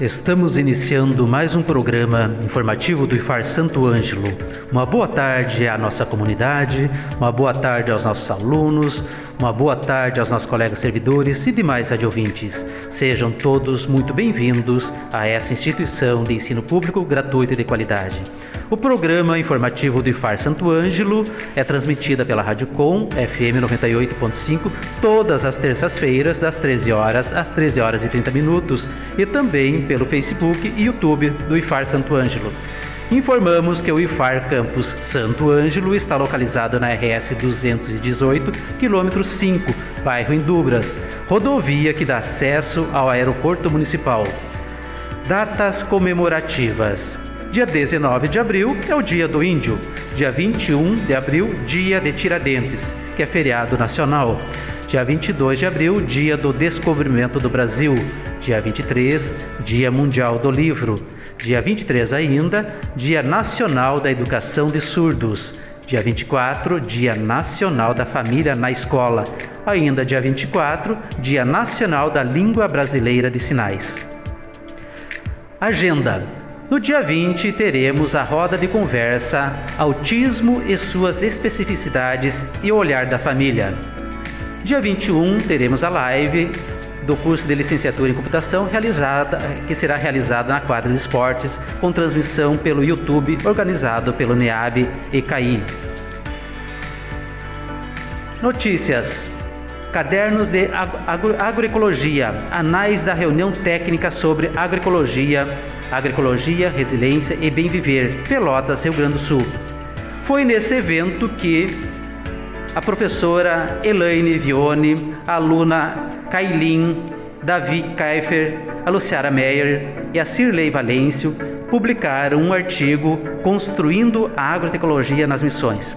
Estamos iniciando mais um programa informativo do IFAR Santo Ângelo. Uma boa tarde à nossa comunidade, uma boa tarde aos nossos alunos, uma boa tarde aos nossos colegas servidores e demais radiovintes. Sejam todos muito bem-vindos a essa instituição de ensino público gratuito e de qualidade. O programa informativo do IFAR Santo Ângelo é transmitida pela Rádio Com FM 98.5 todas as terças-feiras das 13 horas às 13 horas e 30 minutos e também pelo Facebook e YouTube do IFAR Santo Ângelo. Informamos que o IFAR Campus Santo Ângelo está localizado na RS 218, quilômetro 5, bairro Indubras, rodovia que dá acesso ao aeroporto municipal. Datas comemorativas. Dia 19 de abril é o Dia do Índio. Dia 21 de abril, Dia de Tiradentes, que é feriado nacional. Dia 22 de abril, Dia do Descobrimento do Brasil. Dia 23, Dia Mundial do Livro. Dia 23 ainda, Dia Nacional da Educação de Surdos. Dia 24, Dia Nacional da Família na Escola. Ainda dia 24, Dia Nacional da Língua Brasileira de Sinais. Agenda no dia 20, teremos a roda de conversa Autismo e suas especificidades e o olhar da família. Dia 21, teremos a live do curso de licenciatura em computação realizada, que será realizada na quadra de esportes, com transmissão pelo YouTube, organizado pelo NEAB e CAI. Notícias. Cadernos de agro Agroecologia. Anais da reunião técnica sobre agroecologia Agroecologia, Resiliência e Bem Viver, Pelotas, Rio Grande do Sul. Foi nesse evento que a professora Elaine Vione, aluna Kailin, Davi Kaifer, a Luciara Meyer e a Cirlei Valêncio publicaram um artigo Construindo a Agrotecnologia nas Missões.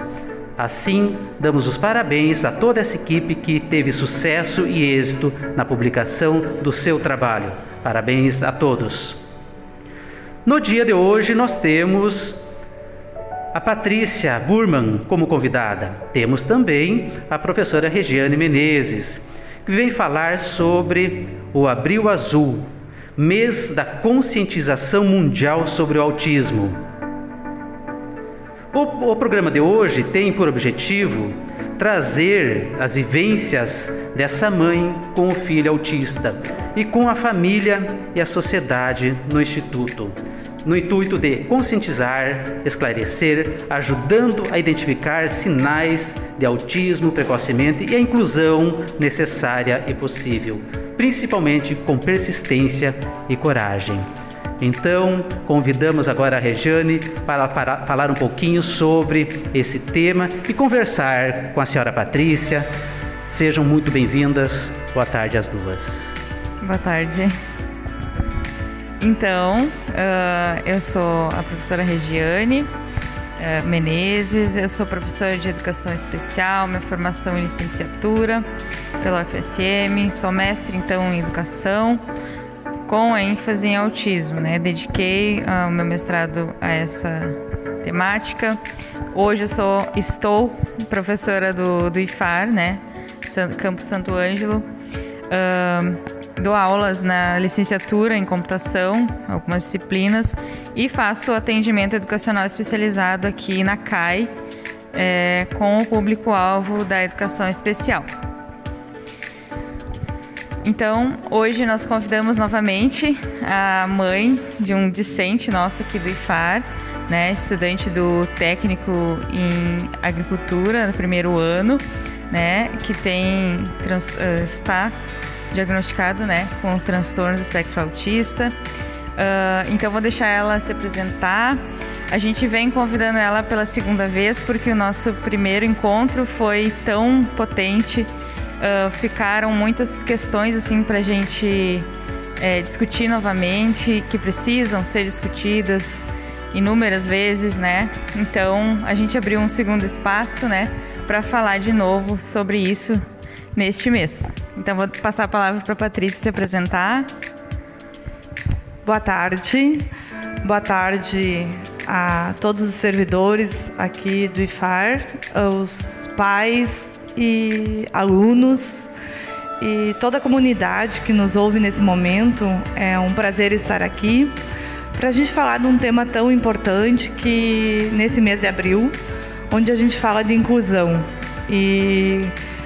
Assim, damos os parabéns a toda essa equipe que teve sucesso e êxito na publicação do seu trabalho. Parabéns a todos. No dia de hoje nós temos a Patrícia Burman como convidada. Temos também a professora Regiane Menezes, vem falar sobre o Abril Azul, mês da conscientização mundial sobre o autismo. O, o programa de hoje tem por objetivo trazer as vivências dessa mãe com o filho autista e com a família e a sociedade no Instituto no intuito de conscientizar, esclarecer, ajudando a identificar sinais de autismo precocemente e a inclusão necessária e possível, principalmente com persistência e coragem. Então, convidamos agora a Regiane para, falar um pouquinho sobre esse tema e conversar com a senhora Patrícia. Sejam muito bem-vindas. Boa tarde às duas. Boa tarde. Então, uh, eu sou a professora Regiane uh, Menezes, eu sou professora de educação especial, minha formação em licenciatura pela UFSM, sou mestre então em educação com ênfase em autismo, né? Dediquei uh, o meu mestrado a essa temática. Hoje eu sou, estou professora do, do IFAR, né? Campo Santo Ângelo. Uh, dou aulas na licenciatura em computação, algumas disciplinas, e faço atendimento educacional especializado aqui na CAI, é, com o público-alvo da educação especial. Então, hoje nós convidamos novamente a mãe de um discente nosso aqui do IFAR, né, estudante do técnico em agricultura no primeiro ano, né, que tem está diagnosticado né, com transtorno do espectro autista. Uh, então vou deixar ela se apresentar. A gente vem convidando ela pela segunda vez porque o nosso primeiro encontro foi tão potente. Uh, ficaram muitas questões assim para a gente é, discutir novamente que precisam ser discutidas inúmeras vezes, né? Então a gente abriu um segundo espaço, né, para falar de novo sobre isso neste mês. Então vou passar a palavra para a Patrícia se apresentar. Boa tarde. Boa tarde a todos os servidores aqui do IFAR, os pais e alunos e toda a comunidade que nos ouve nesse momento. É um prazer estar aqui para a gente falar de um tema tão importante que nesse mês de abril, onde a gente fala de inclusão. E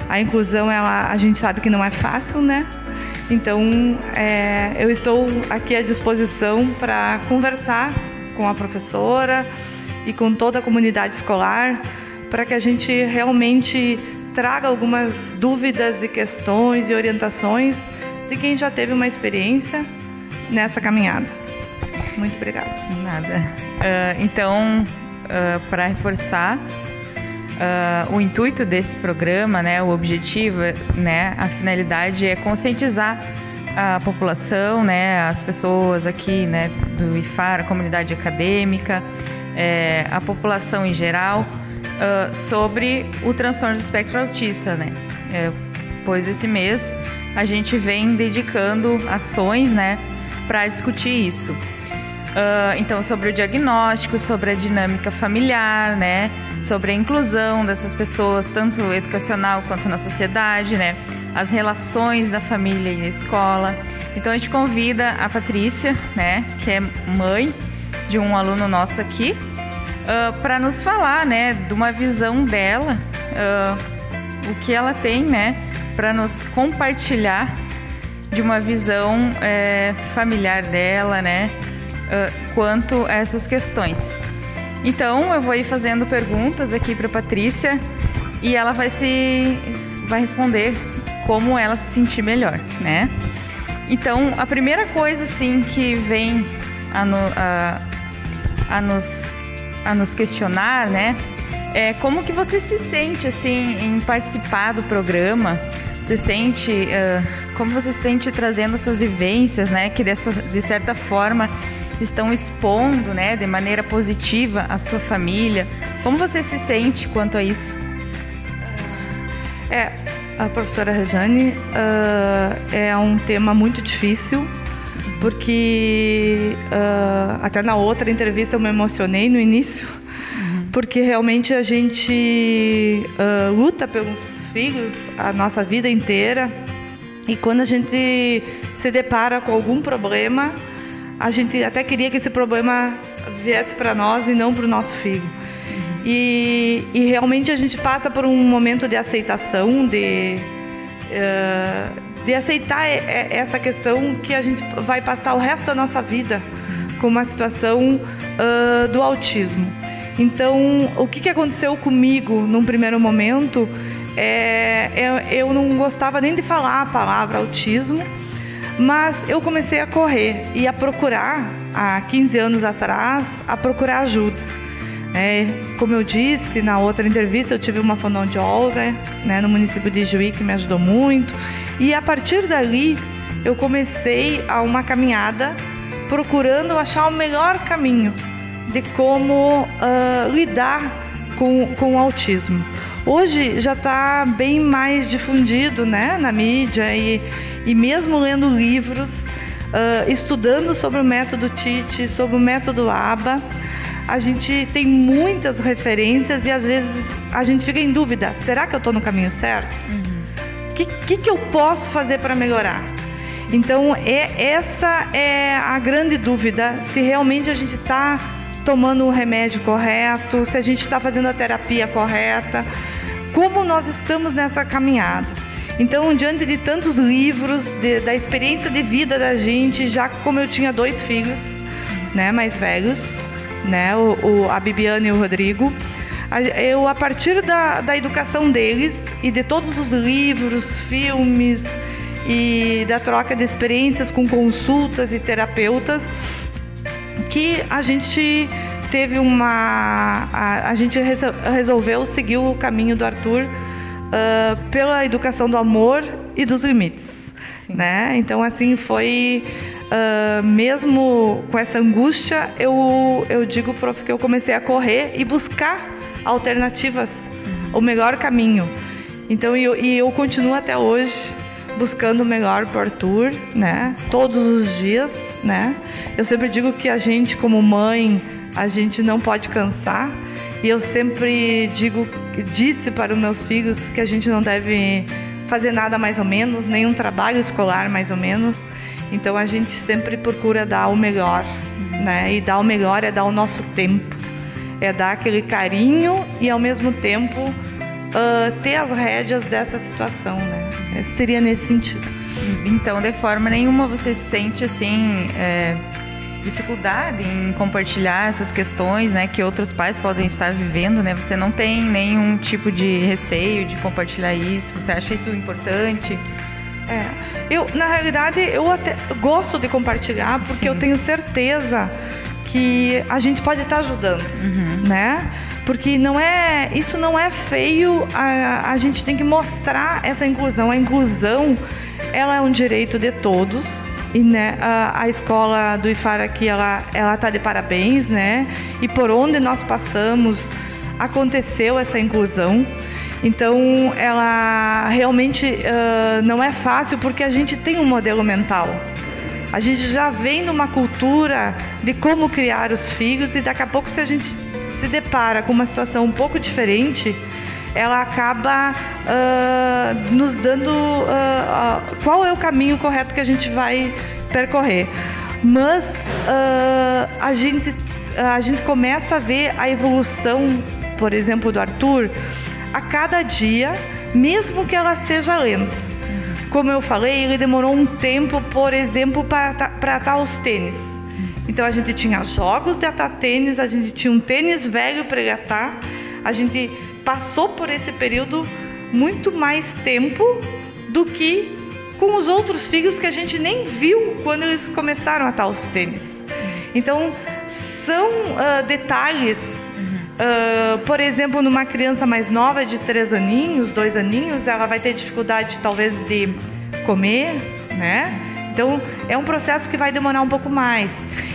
a inclusão, ela, a gente sabe que não é fácil, né? Então, é, eu estou aqui à disposição para conversar com a professora e com toda a comunidade escolar para que a gente realmente traga algumas dúvidas e questões e orientações de quem já teve uma experiência nessa caminhada. Muito obrigada. Nada. Uh, então, uh, para reforçar, Uh, o intuito desse programa, né, o objetivo, né, a finalidade é conscientizar a população, né, as pessoas aqui, né, do IFAR, a comunidade acadêmica, é, a população em geral, uh, sobre o transtorno do espectro autista, né. É, pois esse mês a gente vem dedicando ações, né, para discutir isso. Uh, então, sobre o diagnóstico, sobre a dinâmica familiar, né, sobre a inclusão dessas pessoas, tanto educacional quanto na sociedade, né? As relações da família e da escola. Então a gente convida a Patrícia, né, que é mãe de um aluno nosso aqui, uh, para nos falar, né, de uma visão dela, uh, o que ela tem, né, para nos compartilhar de uma visão é, familiar dela, né, quanto a essas questões. Então eu vou ir fazendo perguntas aqui para Patrícia e ela vai se vai responder como ela se sentir melhor, né? Então a primeira coisa assim que vem a, no, a, a nos a nos questionar, né? É como que você se sente assim em participar do programa? Você sente uh, como você se sente trazendo essas vivências, né? Que dessa de certa forma estão expondo, né, de maneira positiva a sua família. Como você se sente quanto a isso? É, a professora Rejane uh, é um tema muito difícil, porque uh, até na outra entrevista eu me emocionei no início, uhum. porque realmente a gente uh, luta pelos filhos a nossa vida inteira e quando a gente se depara com algum problema, a gente até queria que esse problema viesse para nós e não para o nosso filho. Uhum. E, e, realmente a gente passa por um momento de aceitação, de, uh, de aceitar essa questão que a gente vai passar o resto da nossa vida com uma situação uh, do autismo. Então, o que, que aconteceu comigo num primeiro momento é, eu, eu não gostava nem de falar a palavra autismo mas eu comecei a correr e a procurar, há 15 anos atrás, a procurar ajuda. É, como eu disse na outra entrevista, eu tive uma fonoaudióloga né, no município de Juí que me ajudou muito. E a partir dali, eu comecei a uma caminhada procurando achar o melhor caminho de como uh, lidar com, com o autismo. Hoje já está bem mais difundido né, na mídia e e mesmo lendo livros, uh, estudando sobre o método Tite, sobre o método ABA, a gente tem muitas referências e às vezes a gente fica em dúvida: será que eu estou no caminho certo? O uhum. que, que, que eu posso fazer para melhorar? Então, é, essa é a grande dúvida: se realmente a gente está tomando o remédio correto, se a gente está fazendo a terapia correta, como nós estamos nessa caminhada. Então, diante de tantos livros, de, da experiência de vida da gente, já como eu tinha dois filhos, né, mais velhos, né, o, o a Bibiana e o Rodrigo, eu a partir da, da educação deles e de todos os livros, filmes e da troca de experiências com consultas e terapeutas, que a gente teve uma. A, a gente resolveu seguir o caminho do Arthur uh, pela educação do amor e dos limites. Né? Então, assim, foi. Uh, mesmo com essa angústia, eu, eu digo, prof, que eu comecei a correr e buscar alternativas, uhum. o melhor caminho. Então, eu, e eu continuo até hoje buscando o melhor para o Arthur, né? Todos os dias, né? Eu sempre digo que a gente, como mãe, a gente não pode cansar. E eu sempre digo, disse para os meus filhos que a gente não deve fazer nada mais ou menos, nenhum trabalho escolar mais ou menos. Então a gente sempre procura dar o melhor, né? E dar o melhor é dar o nosso tempo, é dar aquele carinho e ao mesmo tempo uh, ter as rédeas dessa situação, né? É, seria nesse sentido. Então, de forma nenhuma você sente assim é, dificuldade em compartilhar essas questões, né, que outros pais podem estar vivendo, né? Você não tem nenhum tipo de receio de compartilhar isso. Você acha isso importante? É, eu na realidade eu até gosto de compartilhar porque Sim. eu tenho certeza que a gente pode estar ajudando, uhum. né? Porque não é, isso não é feio. A, a gente tem que mostrar essa inclusão. A inclusão, ela é um direito de todos. E né, a, a escola do IFAR aqui, ela, ela tá de parabéns, né? E por onde nós passamos, aconteceu essa inclusão. Então, ela realmente uh, não é fácil porque a gente tem um modelo mental. A gente já vem numa cultura de como criar os filhos e daqui a pouco se a gente se depara com uma situação um pouco diferente, ela acaba uh, nos dando uh, uh, qual é o caminho correto que a gente vai percorrer. Mas a, gente, a gente começa a ver a evolução, por exemplo, do Arthur, a cada dia, mesmo que ela seja lenta. Como eu falei, ele demorou um tempo, por exemplo, para atar os tênis. Então a gente tinha jogos de atar tênis, a gente tinha um tênis velho para ele atar. A gente passou por esse período muito mais tempo do que com os outros filhos que a gente nem viu quando eles começaram a atar os tênis. Então são uh, detalhes Uh, por exemplo, numa criança mais nova, de três aninhos, dois aninhos, ela vai ter dificuldade talvez de comer, né? Então é um processo que vai demorar um pouco mais.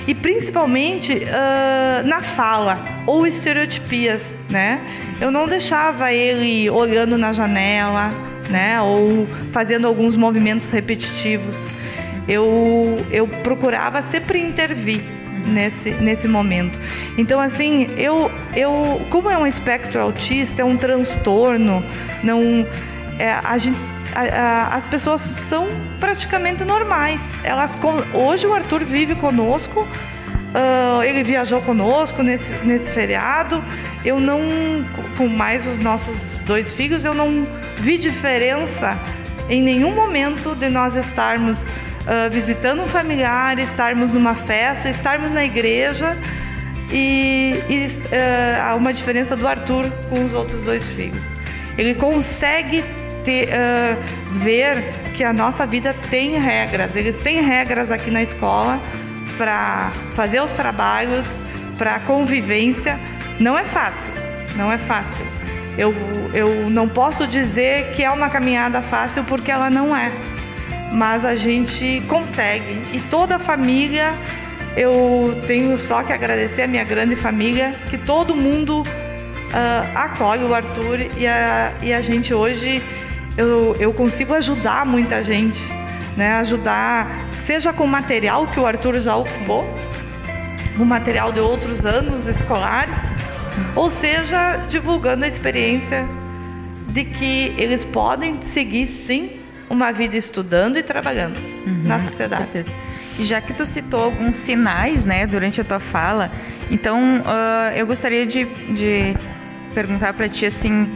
E principalmente uh, na fala ou estereotipias, né? Eu não deixava ele olhando na janela, né? Ou fazendo alguns movimentos repetitivos. Eu, eu procurava sempre intervir nesse, nesse momento. Então, assim, eu, eu, como é um espectro autista, é um transtorno, não, é, a gente, a, a, as pessoas são praticamente normais. Elas, hoje o Arthur vive conosco, uh, ele viajou conosco nesse, nesse feriado. Eu não, com mais os nossos dois filhos, eu não vi diferença em nenhum momento de nós estarmos uh, visitando um familiar, estarmos numa festa, estarmos na igreja e, e uh, há uma diferença do Arthur com os outros dois filhos. Ele consegue uh, ver que a nossa vida tem regras. Eles têm regras aqui na escola para fazer os trabalhos, para convivência. Não é fácil, não é fácil. Eu, eu não posso dizer que é uma caminhada fácil porque ela não é mas a gente consegue. E toda a família, eu tenho só que agradecer a minha grande família, que todo mundo uh, acolhe o Arthur e a, e a gente hoje, eu, eu consigo ajudar muita gente, né? Ajudar, seja com material que o Arthur já ocupou, o material de outros anos escolares, ou seja, divulgando a experiência de que eles podem seguir sim uma vida estudando e trabalhando uhum, na sociedade. E já que tu citou alguns sinais, né, durante a tua fala, então uh, eu gostaria de, de perguntar para ti assim,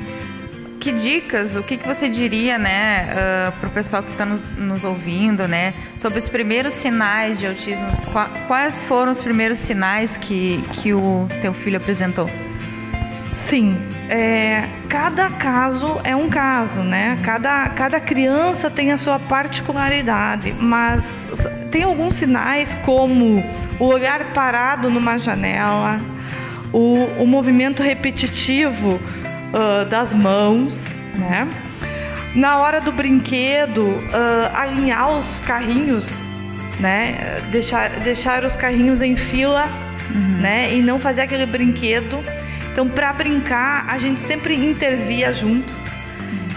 que dicas, o que, que você diria, né, uh, para o pessoal que está nos, nos, ouvindo, né, sobre os primeiros sinais de autismo? Quais foram os primeiros sinais que, que o teu filho apresentou? Sim, é, cada caso é um caso, né? Cada, cada criança tem a sua particularidade, mas tem alguns sinais como o olhar parado numa janela, o, o movimento repetitivo uh, das mãos, né? Na hora do brinquedo, uh, alinhar os carrinhos, né? Deixar, deixar os carrinhos em fila, uhum. né? E não fazer aquele brinquedo. Então, para brincar, a gente sempre intervia junto.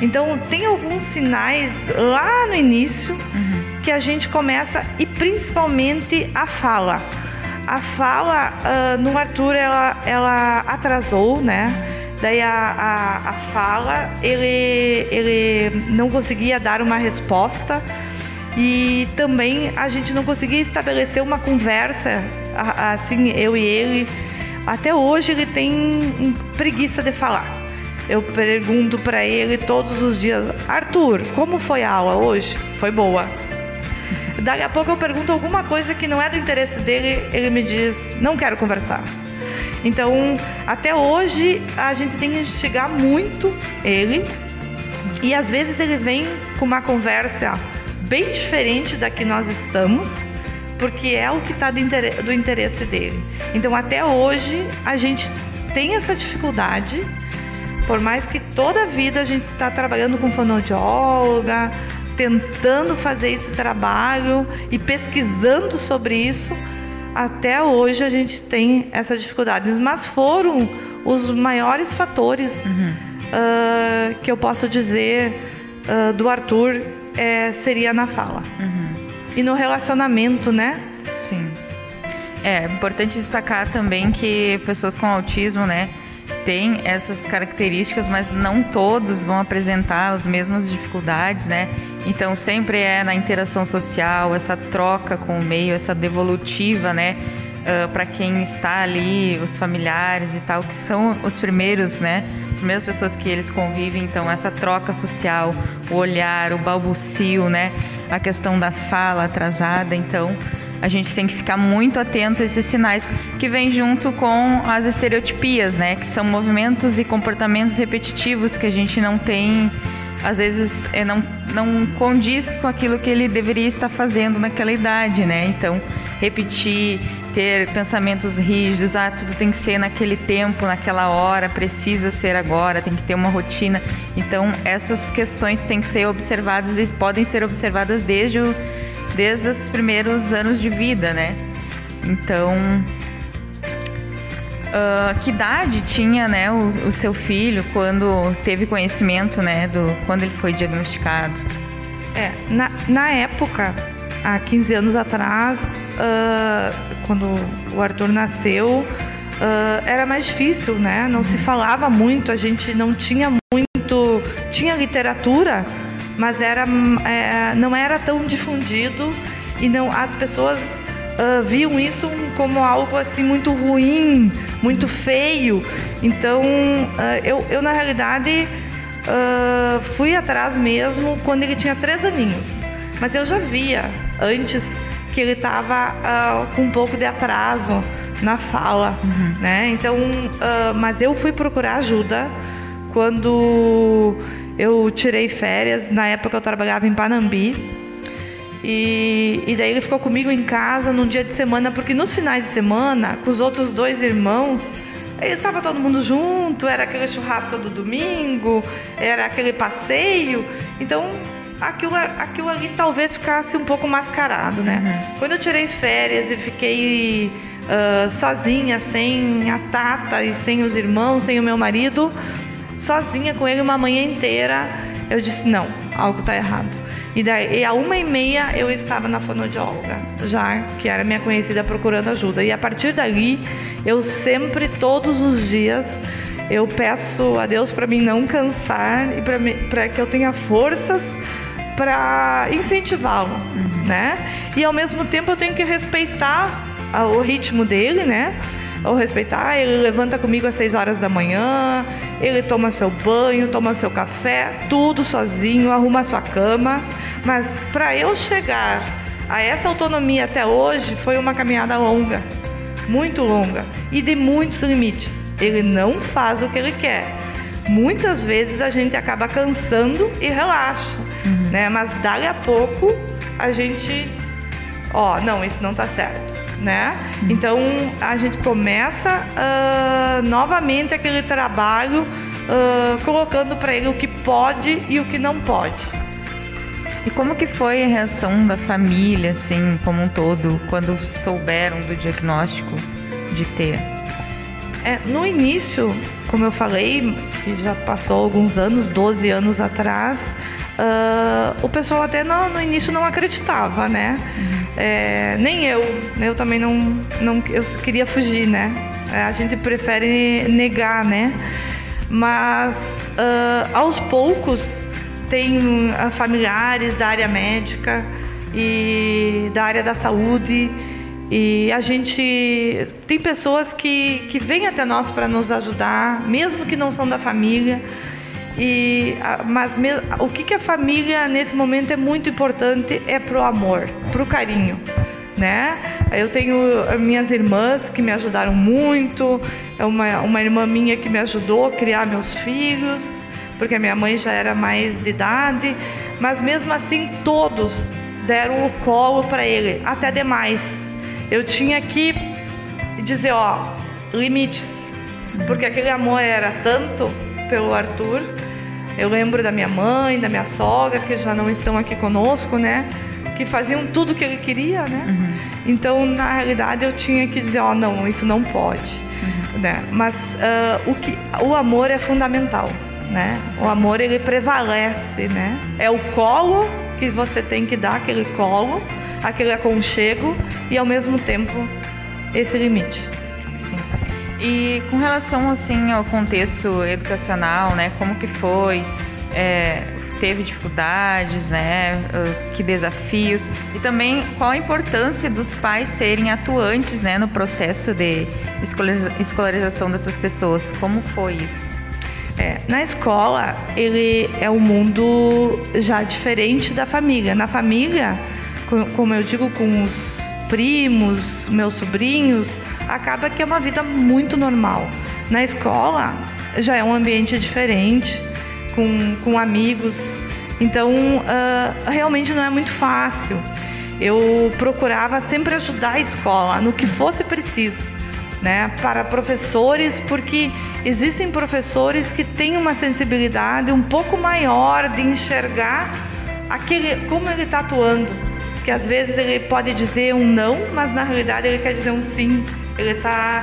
Então, tem alguns sinais lá no início uhum. que a gente começa, e principalmente a fala. A fala uh, no Arthur, ela, ela atrasou, né? Daí a, a, a, fala, ele, ele não conseguia dar uma resposta e também a gente não conseguia estabelecer uma conversa, assim, eu e ele. Até hoje ele tem preguiça de falar. Eu pergunto para ele todos os dias: Arthur, como foi a aula hoje? Foi boa. Daqui a pouco eu pergunto alguma coisa que não é do interesse dele, ele me diz: não quero conversar. Então, até hoje, a gente tem que instigar muito ele. E às vezes ele vem com uma conversa bem diferente da que nós estamos, porque é o que está do, do interesse dele. Então, até hoje, a gente tem essa dificuldade, por mais que toda a vida a gente está trabalhando com fonoaudióloga, tentando fazer esse trabalho e pesquisando sobre isso, até hoje a gente tem essa dificuldade. Mas foram os maiores fatores uhum. uh, que eu posso dizer uh, do Arthur é, seria na fala. Uhum. E no relacionamento, né? Sim. É importante destacar também que pessoas com autismo, né? têm essas características, mas não todos vão apresentar as mesmas dificuldades, né? Então sempre é na interação social, essa troca com o meio, essa devolutiva, né? Uh, para quem está ali, os familiares e tal, que são os primeiros, né? As primeiras pessoas que eles convivem, então essa troca social, o olhar, o balbucio, né? A questão da fala atrasada, então a gente tem que ficar muito atento a esses sinais que vêm junto com as estereotipias, né? Que são movimentos e comportamentos repetitivos que a gente não tem, às vezes é, não, não condiz com aquilo que ele deveria estar fazendo naquela idade, né? Então, repetir, ter pensamentos rígidos, ah, tudo tem que ser naquele tempo, naquela hora, precisa ser agora, tem que ter uma rotina. Então, essas questões têm que ser observadas e podem ser observadas desde o desde os primeiros anos de vida, né? Então, uh, que idade tinha, né, o, o, seu filho quando teve conhecimento, né, do quando ele foi diagnosticado? É, na, na época, há 15 anos atrás, uh, quando o Arthur nasceu, uh, era mais difícil, né? Não se falava muito, a gente não tinha muito, tinha literatura mas era, é, não era tão difundido e não as pessoas uh, viam isso como algo assim muito ruim, muito feio. Então uh, eu, eu na realidade uh, fui atrás mesmo quando ele tinha três aninhos, mas eu já via antes que ele estava com um pouco de atraso na fala, uhum. né? Então, mas eu fui procurar ajuda quando eu tirei férias, na época eu trabalhava em Panambi. E, e daí ele ficou comigo em casa num dia de semana, porque nos finais de semana, com os outros dois irmãos, aí estava todo mundo junto, era aquele churrasco do domingo, era aquele passeio. Então aquilo, aquilo ali talvez ficasse um pouco mascarado, né? Uhum. Quando eu tirei férias e fiquei uh, sozinha, sem a Tata e sem os irmãos, sem o meu marido, sozinha com ele uma manhã inteira, eu disse: não, algo está errado. E daí, a uma e meia, eu estava na fonoaudióloga, já que era minha conhecida procurando ajuda. E a partir dali, eu sempre, todos os dias, eu peço a Deus para mim não cansar e para que eu tenha forças para incentivá-lo, uhum. né? E ao mesmo tempo eu tenho que respeitar o ritmo dele, né? Ou respeitar, ele levanta comigo às 6 horas da manhã, ele toma seu banho, toma seu café, tudo sozinho, arruma sua cama. Mas para eu chegar a essa autonomia até hoje foi uma caminhada longa, muito longa e de muitos limites. Ele não faz o que ele quer. Muitas vezes a gente acaba cansando e relaxa, uhum. né? Mas dali a pouco a gente, ó, não, isso não tá certo. né? Então a gente começa uh, novamente aquele trabalho uh, colocando para ele o que pode e o que não pode. E como que foi a reação da família, assim, como um todo, quando souberam do diagnóstico de ter? É, no início, como eu falei, que já passou alguns anos, 12 anos atrás, uh, o pessoal até no, no, início não acreditava, né? Uhum. É, nem eu, eu também não, não eu queria fugir, né? É, a gente prefere negar, né? Mas uh, aos poucos tem uh, familiares da área médica e da área da saúde e a gente tem pessoas que, que vêm até nós para nos ajudar, mesmo que não são da família. E, mas me, o que, que a família nesse momento é muito importante é pro amor, pro carinho, né? Eu tenho minhas irmãs que me ajudaram muito, é uma, uma irmã minha que me ajudou a criar meus filhos, porque a minha mãe já era mais de idade, mas mesmo assim todos deram o colo para ele, até demais. Eu tinha que dizer, ó, limites, porque aquele amor era tanto pelo Arthur eu lembro da minha mãe, da minha sogra, que já não estão aqui conosco, né? Que faziam tudo o que ele queria, né? Uhum. Então, na realidade, eu tinha que dizer, ó, oh, não, isso não pode, uhum. né? Mas uh, o, que, o amor é fundamental, né? O amor, ele prevalece, né? É o colo que você tem que dar, aquele colo, aquele aconchego e, ao mesmo tempo, esse limite. E com relação assim ao contexto educacional, né, como que foi? É, teve dificuldades, né? Que desafios e também qual a importância dos pais serem atuantes, né, no processo de escolarização dessas pessoas? Como foi isso? É, na escola, ele é um mundo já diferente da família. Na família, como eu digo, com os primos, meus sobrinhos, acaba que é uma vida muito normal. Na escola já é um ambiente diferente, com, com amigos, então uh, realmente não é muito fácil. Eu procurava sempre ajudar a escola no que fosse preciso, né? Para professores, porque existem professores que têm uma sensibilidade um pouco maior de enxergar aquele como ele está atuando, que às vezes ele pode dizer um não, mas na realidade ele quer dizer um sim ele está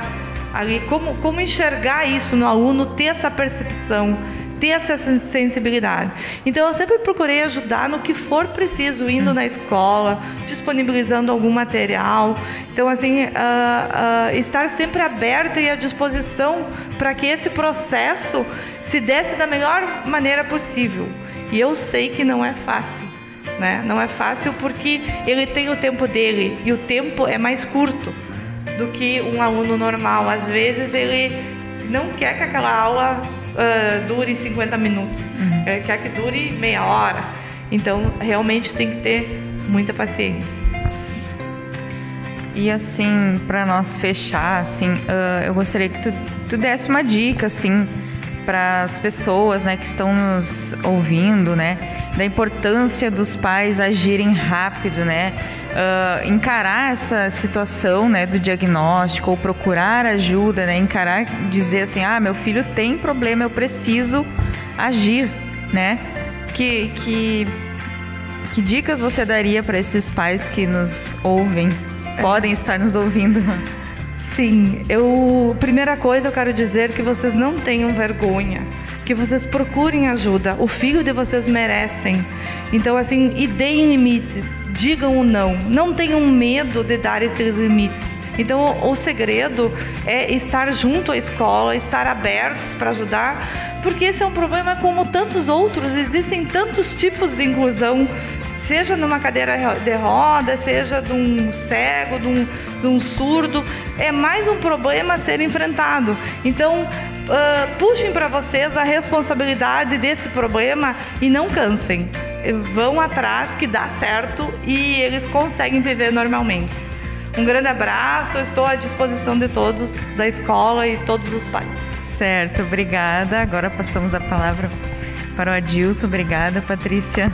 ali. Como, como enxergar isso no aluno, ter essa percepção, ter essa sensibilidade. Então, eu sempre procurei ajudar no que for preciso, indo na escola, disponibilizando algum material. Então, assim, uh, uh, estar sempre aberta e à disposição para que esse processo se desse da melhor maneira possível. E eu sei que não é fácil. Né? Não é fácil porque ele tem o tempo dele e o tempo é mais curto do que um aluno normal. Às vezes ele não quer que aquela aula uh, dure 50 minutos, uhum. ele quer que dure meia hora. Então realmente tem que ter muita paciência. E assim, para nós fechar, assim, uh, eu gostaria que tu, tu desse uma dica, assim, para as pessoas, né, que estão nos ouvindo, né, da importância dos pais agirem rápido, né, uh, encarar essa situação, né, do diagnóstico ou procurar ajuda, né, encarar, dizer assim, ah, meu filho tem problema, eu preciso agir, né, que que que dicas você daria para esses pais que nos ouvem, podem estar nos ouvindo? Sim, eu primeira coisa eu quero dizer que vocês não tenham vergonha, que vocês procurem ajuda. O filho de vocês merecem. Então assim, e deem limites digam o não. Não tenham medo de dar esses limites. Então, o, o segredo é estar junto à escola, estar abertos para ajudar, porque esse é um problema como tantos outros. Existem tantos tipos de inclusão, seja numa cadeira de roda, seja de um cego, de um, de um surdo. É mais um problema a ser enfrentado. Então, uh, puxem para vocês a responsabilidade desse problema e não cansem vão atrás que dá certo e eles conseguem viver normalmente. Um grande abraço, estou à disposição de todos da escola e todos os pais. Certo, obrigada. Agora passamos a palavra para o Adilson. Obrigada, Patrícia.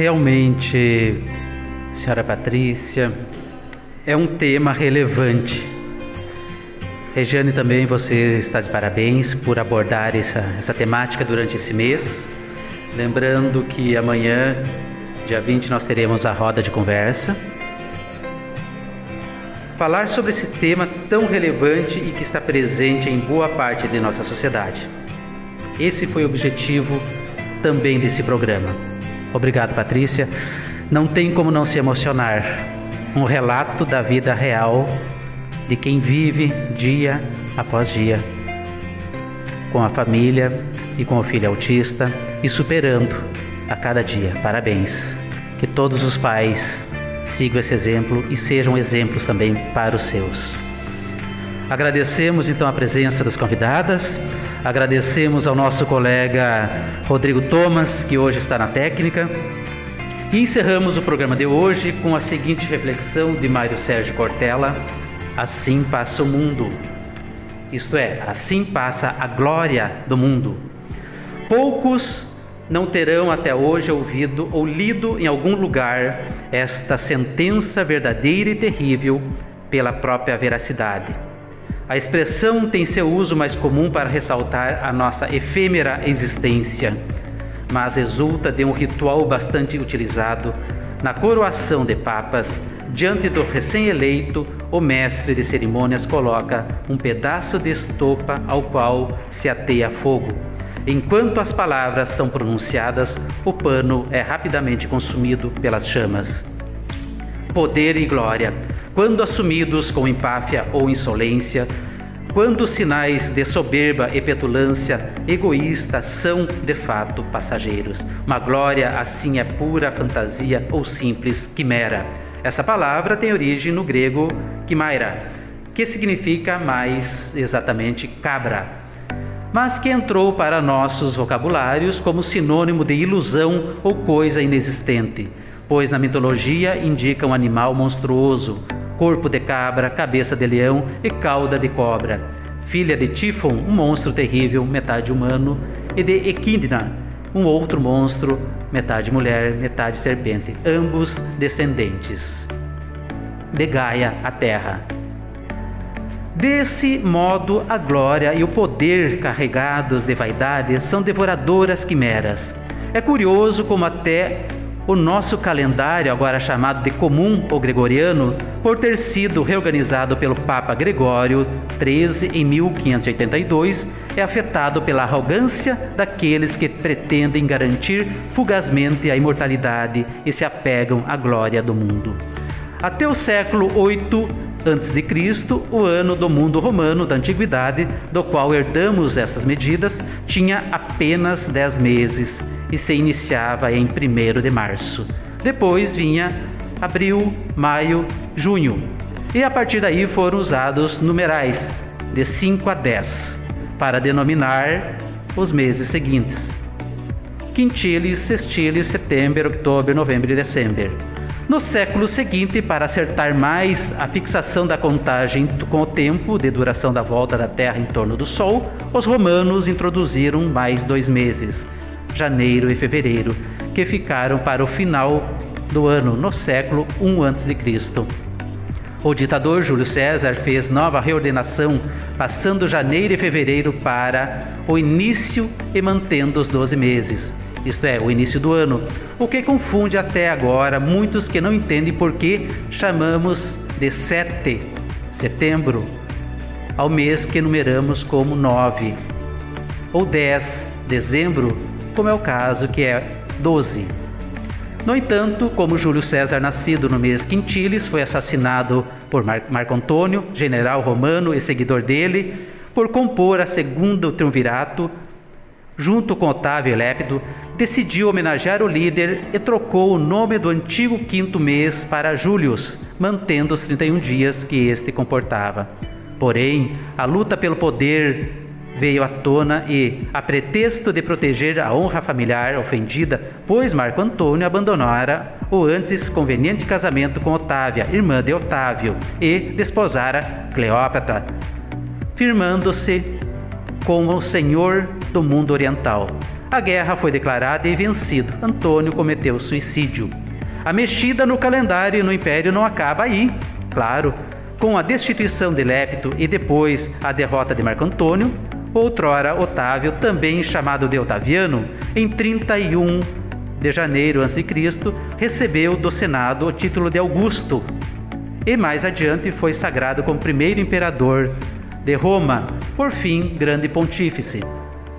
Realmente, senhora Patrícia, é um tema relevante. Regiane, também você está de parabéns por abordar essa, essa temática durante esse mês. Lembrando que amanhã, dia 20, nós teremos a roda de conversa. Falar sobre esse tema tão relevante e que está presente em boa parte de nossa sociedade. Esse foi o objetivo também desse programa. Obrigado, Patrícia. Não tem como não se emocionar. Um relato da vida real de quem vive dia após dia com a família e com o filho autista e superando a cada dia. Parabéns. Que todos os pais sigam esse exemplo e sejam exemplos também para os seus. Agradecemos então a presença das convidadas, agradecemos ao nosso colega Rodrigo Thomas, que hoje está na técnica, e encerramos o programa de hoje com a seguinte reflexão de Mário Sérgio Cortella: Assim passa o mundo. Isto é, assim passa a glória do mundo. Poucos não terão até hoje ouvido ou lido em algum lugar esta sentença verdadeira e terrível pela própria veracidade. A expressão tem seu uso mais comum para ressaltar a nossa efêmera existência, mas resulta de um ritual bastante utilizado na coroação de papas. Diante do recém-eleito, o mestre de cerimônias coloca um pedaço de estopa ao qual se ateia fogo Enquanto as palavras são pronunciadas, o pano é rapidamente consumido pelas chamas. Poder e glória, quando assumidos com empáfia ou insolência, quando sinais de soberba e petulância egoísta são de fato passageiros. Uma glória assim é pura fantasia ou simples quimera. Essa palavra tem origem no grego quimaira, que significa mais exatamente cabra mas que entrou para nossos vocabulários como sinônimo de ilusão ou coisa inexistente, pois na mitologia indica um animal monstruoso, corpo de cabra, cabeça de leão e cauda de cobra, filha de Tifon, um monstro terrível, metade humano, e de Equidna, um outro monstro, metade mulher, metade serpente, ambos descendentes de Gaia, a terra. Desse modo, a glória e o poder carregados de vaidade são devoradoras quimeras. É curioso como até o nosso calendário, agora chamado de comum ou gregoriano, por ter sido reorganizado pelo Papa Gregório XIII em 1582, é afetado pela arrogância daqueles que pretendem garantir fugazmente a imortalidade e se apegam à glória do mundo. Até o século VIII antes de Cristo, o ano do mundo romano da antiguidade, do qual herdamos essas medidas, tinha apenas 10 meses e se iniciava em 1 de março. Depois vinha abril, maio, junho. E a partir daí foram usados numerais de 5 a 10 para denominar os meses seguintes. Quintilis, sextilis, setembro, outubro, novembro e dezembro. No século seguinte, para acertar mais a fixação da contagem com o tempo de duração da volta da Terra em torno do Sol, os romanos introduziram mais dois meses, janeiro e fevereiro, que ficaram para o final do ano, no século I a.C. O ditador Júlio César fez nova reordenação, passando janeiro e fevereiro para o início e mantendo os 12 meses isto é, o início do ano, o que confunde até agora muitos que não entendem por que chamamos de 7 setembro ao mês que numeramos como 9, ou 10 dezembro, como é o caso que é 12. No entanto, como Júlio César, nascido no mês Quintilis, foi assassinado por Marco Antônio, general romano e seguidor dele, por compor a segunda triunvirato, junto com Otávio Lépido, decidiu homenagear o líder e trocou o nome do antigo quinto mês para Július, mantendo os 31 dias que este comportava. Porém, a luta pelo poder veio à tona e, a pretexto de proteger a honra familiar ofendida, pois Marco Antônio abandonara o antes conveniente casamento com Otávia, irmã de Otávio, e desposara Cleópatra, firmando-se como o senhor do mundo oriental. A guerra foi declarada e vencido. Antônio cometeu suicídio. A mexida no calendário e no império não acaba aí. claro, com a destituição de Lepto e depois a derrota de Marco Antônio, outrora Otávio, também chamado de Otaviano, em 31 de janeiro a.C., recebeu do Senado o título de Augusto e mais adiante foi sagrado como primeiro imperador de Roma, por fim, grande pontífice.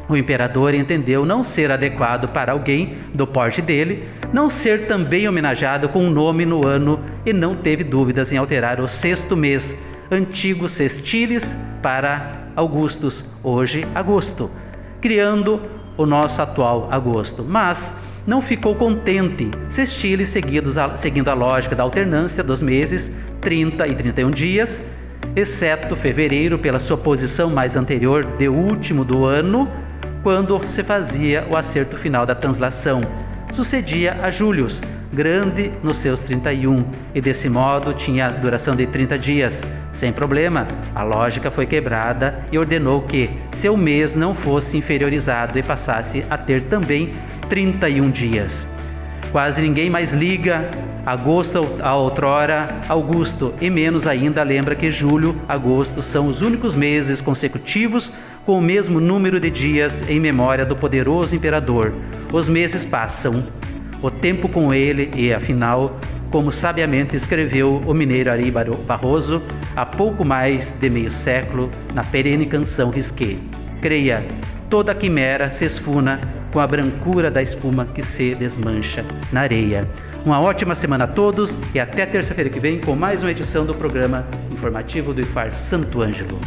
O imperador entendeu não ser adequado para alguém do porte dele não ser também homenageado com um nome no ano e não teve dúvidas em alterar o sexto mês, antigo Sestiles, para Augustus, hoje agosto, criando o nosso atual agosto. Mas não ficou contente, Sestiles seguindo a lógica da alternância dos meses 30 e 31 dias, exceto fevereiro pela sua posição mais anterior de último do ano, quando se fazia o acerto final da translação. Sucedia a Július, grande nos seus 31, e desse modo tinha duração de 30 dias. Sem problema, a lógica foi quebrada e ordenou que seu mês não fosse inferiorizado e passasse a ter também 31 dias. Quase ninguém mais liga agosto a outrora Augusto, e menos ainda lembra que julho, agosto são os únicos meses consecutivos com o mesmo número de dias em memória do poderoso imperador. Os meses passam, o tempo com ele, e afinal, como sabiamente escreveu o mineiro Ari Barroso há pouco mais de meio século na perene canção Risqué. Creia, toda quimera se esfuna com a brancura da espuma que se desmancha na areia. Uma ótima semana a todos e até terça-feira que vem com mais uma edição do programa informativo do IFAR Santo Ângelo.